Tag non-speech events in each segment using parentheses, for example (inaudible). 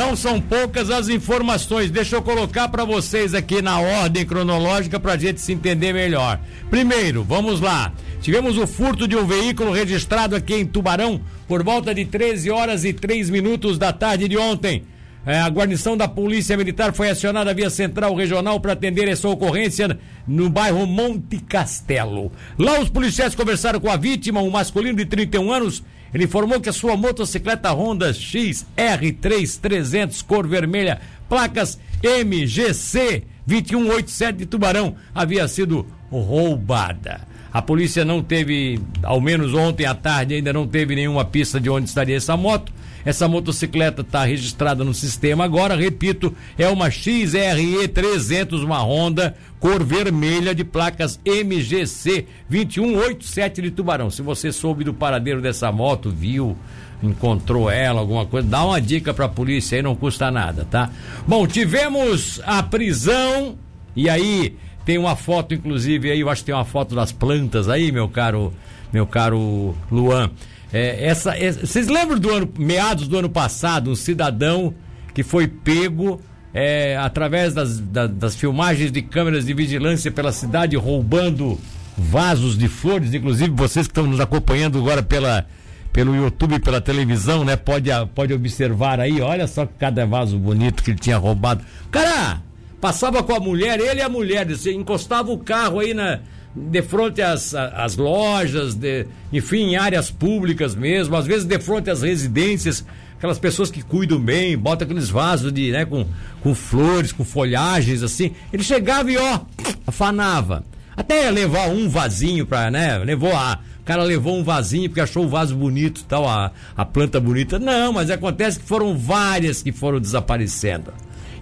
não são poucas as informações. Deixa eu colocar para vocês aqui na ordem cronológica para a gente se entender melhor. Primeiro, vamos lá. Tivemos o furto de um veículo registrado aqui em Tubarão por volta de 13 horas e 3 minutos da tarde de ontem. É, a guarnição da Polícia Militar foi acionada via Central Regional para atender essa ocorrência no bairro Monte Castelo. Lá os policiais conversaram com a vítima, um masculino de 31 anos. Ele informou que a sua motocicleta Honda XR3300 cor vermelha, placas MGC 2187 de Tubarão, havia sido roubada. A polícia não teve, ao menos ontem à tarde, ainda não teve nenhuma pista de onde estaria essa moto. Essa motocicleta está registrada no sistema agora, repito, é uma XRE 300, uma Honda, cor vermelha de placas MGC 2187 de Tubarão. Se você soube do paradeiro dessa moto, viu, encontrou ela, alguma coisa, dá uma dica para a polícia aí, não custa nada, tá? Bom, tivemos a prisão e aí tem uma foto inclusive aí, eu acho que tem uma foto das plantas aí, meu caro, meu caro Luan. É, essa, vocês lembram do ano, meados do ano passado, um cidadão que foi pego é, através das, das, das, filmagens de câmeras de vigilância pela cidade roubando vasos de flores, inclusive vocês que estão nos acompanhando agora pela, pelo YouTube, pela televisão, né? Pode, pode observar aí, olha só cada vaso bonito que ele tinha roubado. Cara, passava com a mulher, ele e a mulher, encostava o carro aí na, de frente às, às lojas, de, enfim, em áreas públicas mesmo, às vezes de frente às residências, aquelas pessoas que cuidam bem, botam aqueles vasos de, né, com, com flores, com folhagens, assim. Ele chegava e, ó, afanava. Até levar um vasinho pra, né, levou a... O cara levou um vasinho porque achou o vaso bonito tal, a, a planta bonita. Não, mas acontece que foram várias que foram desaparecendo.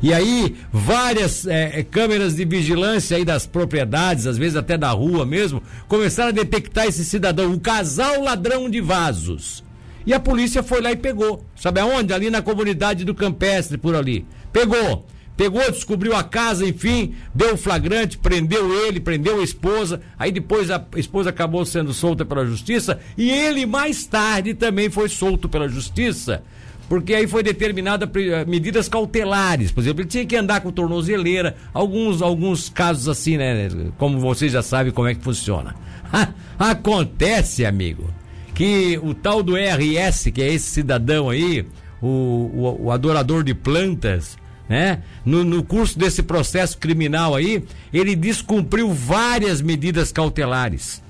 E aí, várias é, é, câmeras de vigilância aí das propriedades, às vezes até da rua mesmo, começaram a detectar esse cidadão, o casal ladrão de vasos. E a polícia foi lá e pegou. Sabe aonde? Ali na comunidade do Campestre, por ali. Pegou. Pegou, descobriu a casa, enfim, deu o flagrante, prendeu ele, prendeu a esposa. Aí depois a esposa acabou sendo solta pela justiça e ele mais tarde também foi solto pela justiça porque aí foi determinada eh, medidas cautelares. Por exemplo, ele tinha que andar com tornozeleira, alguns, alguns casos assim, né? Como vocês já sabem como é que funciona. (laughs) Acontece, amigo, que o tal do RS, que é esse cidadão aí, o, o, o adorador de plantas, né? No, no, curso desse processo criminal aí, ele descumpriu várias medidas cautelares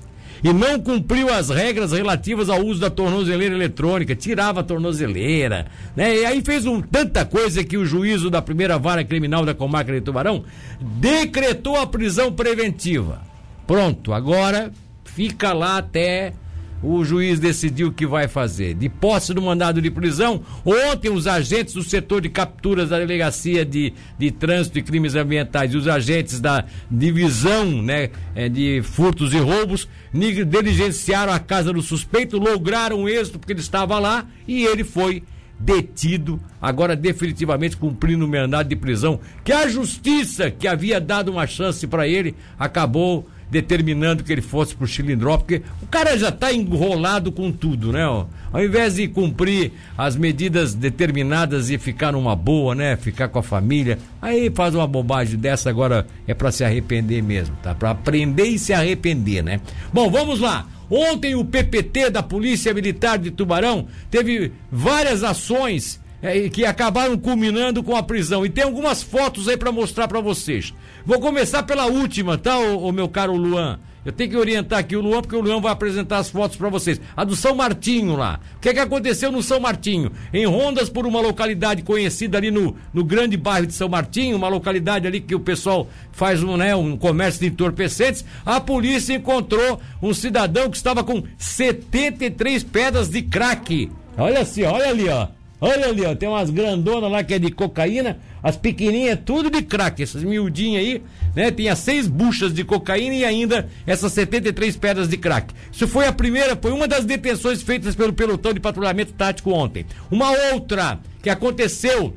e não cumpriu as regras relativas ao uso da tornozeleira eletrônica, tirava a tornozeleira, né? E aí fez um, tanta coisa que o juízo da primeira vara criminal da comarca de Tubarão decretou a prisão preventiva. Pronto, agora fica lá até o juiz decidiu o que vai fazer. De posse do mandado de prisão, ontem os agentes do setor de capturas da Delegacia de, de Trânsito e Crimes Ambientais e os agentes da divisão né, é, de furtos e roubos diligenciaram a casa do suspeito, lograram êxito porque ele estava lá e ele foi detido, agora definitivamente cumprindo o mandado de prisão, que a justiça, que havia dado uma chance para ele, acabou determinando que ele fosse pro Chilindró, porque o cara já está enrolado com tudo, né? Ó. Ao invés de cumprir as medidas determinadas e ficar numa boa, né? Ficar com a família, aí faz uma bobagem dessa, agora é para se arrepender mesmo, tá? Para aprender e se arrepender, né? Bom, vamos lá. Ontem o PPT da Polícia Militar de Tubarão teve várias ações é, que acabaram culminando com a prisão. E tem algumas fotos aí para mostrar para vocês. Vou começar pela última, tá, o, o, meu caro Luan? Eu tenho que orientar aqui o Luan, porque o Luan vai apresentar as fotos para vocês. A do São Martinho lá. O que é que aconteceu no São Martinho? Em rondas por uma localidade conhecida ali no, no grande bairro de São Martinho, uma localidade ali que o pessoal faz um, né, um comércio de entorpecentes, a polícia encontrou um cidadão que estava com 73 pedras de crack. Olha assim, olha ali, ó. Olha ali, ó, tem umas grandonas lá que é de cocaína, as pequenininhas tudo de crack, essas miudinhas aí, né? Tinha seis buchas de cocaína e ainda essas 73 pedras de crack. Isso foi a primeira, foi uma das detenções feitas pelo pelotão de patrulhamento tático ontem. Uma outra que aconteceu,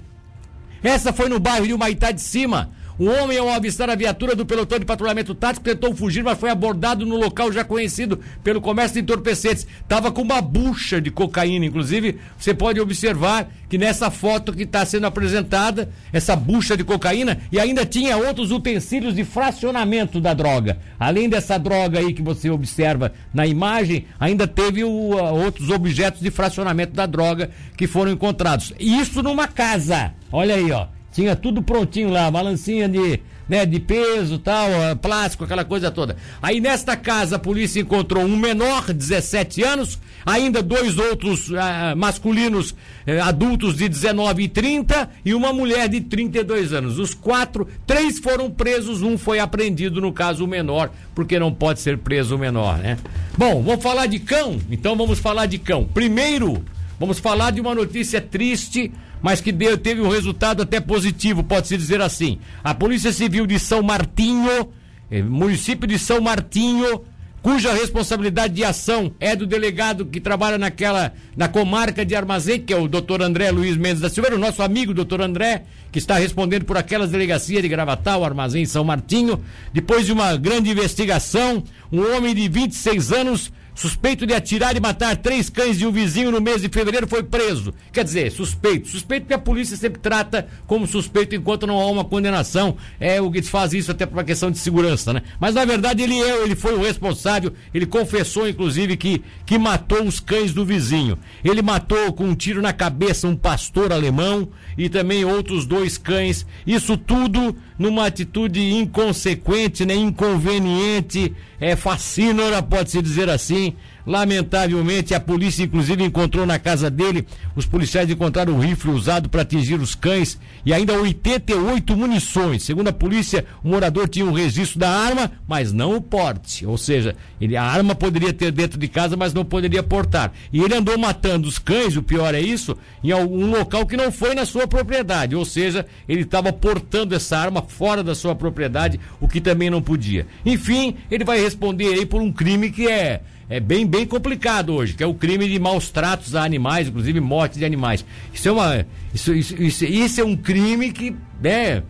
essa foi no bairro de Humaitá de Cima. O homem, ao avistar a viatura do pelotão de patrulhamento tático, tentou fugir, mas foi abordado no local já conhecido pelo comércio de entorpecentes. Tava com uma bucha de cocaína, inclusive, você pode observar que nessa foto que está sendo apresentada, essa bucha de cocaína, e ainda tinha outros utensílios de fracionamento da droga. Além dessa droga aí que você observa na imagem, ainda teve o, outros objetos de fracionamento da droga que foram encontrados. Isso numa casa. Olha aí, ó. Tinha tudo prontinho lá, balancinha de, né, de peso, tal, plástico, aquela coisa toda. Aí nesta casa a polícia encontrou um menor, 17 anos, ainda dois outros uh, masculinos uh, adultos de 19 e 30 e uma mulher de 32 anos. Os quatro, três foram presos, um foi apreendido, no caso o menor, porque não pode ser preso o menor, né? Bom, vamos falar de cão? Então vamos falar de cão. Primeiro, vamos falar de uma notícia triste mas que deu, teve um resultado até positivo, pode-se dizer assim. A Polícia Civil de São Martinho, eh, município de São Martinho, cuja responsabilidade de ação é do delegado que trabalha naquela, na comarca de Armazém, que é o doutor André Luiz Mendes da Silveira, o nosso amigo doutor André, que está respondendo por aquelas delegacias de Gravatal, Armazém São Martinho. Depois de uma grande investigação, um homem de 26 anos Suspeito de atirar e matar três cães de um vizinho no mês de fevereiro foi preso. Quer dizer, suspeito. Suspeito que a polícia sempre trata como suspeito enquanto não há uma condenação. É o que faz isso até por uma questão de segurança, né? Mas na verdade ele é, ele foi o responsável. Ele confessou, inclusive, que, que matou os cães do vizinho. Ele matou com um tiro na cabeça um pastor alemão e também outros dois cães. Isso tudo numa atitude inconsequente, né? Inconveniente, é fascínora, pode-se dizer assim, County Lamentavelmente, a polícia inclusive encontrou na casa dele, os policiais encontraram um rifle usado para atingir os cães e ainda 88 munições. Segundo a polícia, o morador tinha um registro da arma, mas não o porte. Ou seja, ele, a arma poderia ter dentro de casa, mas não poderia portar. E ele andou matando os cães, o pior é isso, em algum local que não foi na sua propriedade. Ou seja, ele estava portando essa arma fora da sua propriedade, o que também não podia. Enfim, ele vai responder aí por um crime que é é bem, bem complicado hoje, que é o crime de maus tratos a animais, inclusive morte de animais. Isso é uma. Isso, isso, isso, isso é um crime que, né?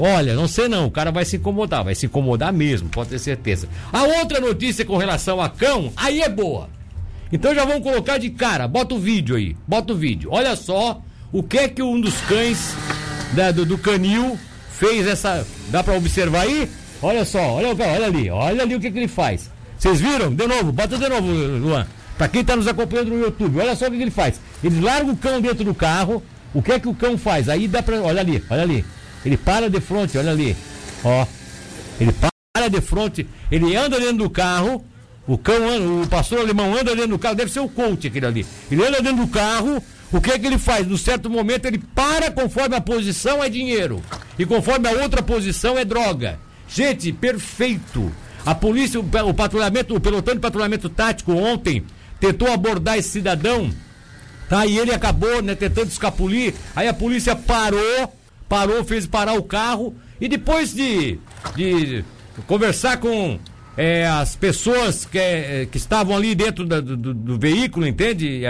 Olha, não sei não, o cara vai se incomodar, vai se incomodar mesmo, pode ter certeza. A outra notícia com relação a cão, aí é boa. Então já vamos colocar de cara, bota o vídeo aí, bota o vídeo. Olha só o que é que um dos cães da, do, do canil fez essa. Dá para observar aí? Olha só, olha, olha ali, olha ali o que, que ele faz. Vocês viram? De novo, bota de novo, Luan. Pra quem tá nos acompanhando no YouTube, olha só o que, ele faz. Ele larga o cão dentro do carro. O que é que o cão faz? Aí dá pra. Olha ali, olha ali. Ele para de frente, olha ali. Ó. Ele para de frente, ele anda dentro do carro. O cão anda, o pastor alemão anda dentro do carro, deve ser o coach aquele ali. Ele anda dentro do carro, o que é que ele faz? No certo momento ele para conforme a posição é dinheiro. E conforme a outra posição é droga. Gente, perfeito. A polícia, o patrulhamento, o pelotão de patrulhamento tático ontem tentou abordar esse cidadão, tá? E ele acabou, né, tentando escapulir. Aí a polícia parou, parou, fez parar o carro e depois de, de conversar com é, as pessoas que, é, que estavam ali dentro da, do, do, veículo, entende?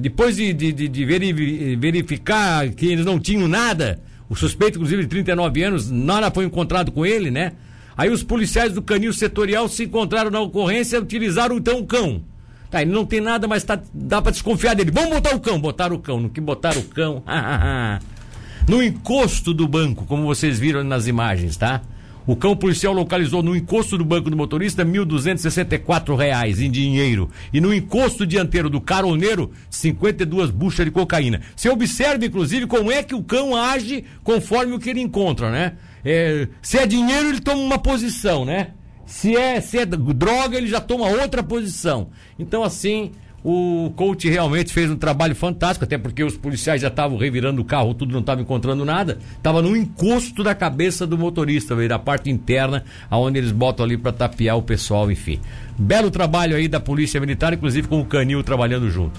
Depois de, de, de, verificar que eles não tinham nada, o suspeito, inclusive de 39 anos, nada foi encontrado com ele, né? Aí os policiais do canil setorial se encontraram na ocorrência e utilizaram então o cão. Tá, ele não tem nada, mas tá, dá para desconfiar dele. Vamos botar o cão. Botaram o cão. No que botaram o cão? (laughs) no encosto do banco, como vocês viram nas imagens, tá? O cão policial localizou no encosto do banco do motorista R$ 1.264 em dinheiro. E no encosto dianteiro do caroneiro, 52 buchas de cocaína. Você observa, inclusive, como é que o cão age conforme o que ele encontra, né? É, se é dinheiro, ele toma uma posição, né? Se é, se é droga, ele já toma outra posição. Então, assim, o coach realmente fez um trabalho fantástico, até porque os policiais já estavam revirando o carro, tudo não estava encontrando nada. Estava no encosto da cabeça do motorista, da parte interna, aonde eles botam ali para tapear o pessoal, enfim. Belo trabalho aí da Polícia Militar, inclusive com o Canil trabalhando junto.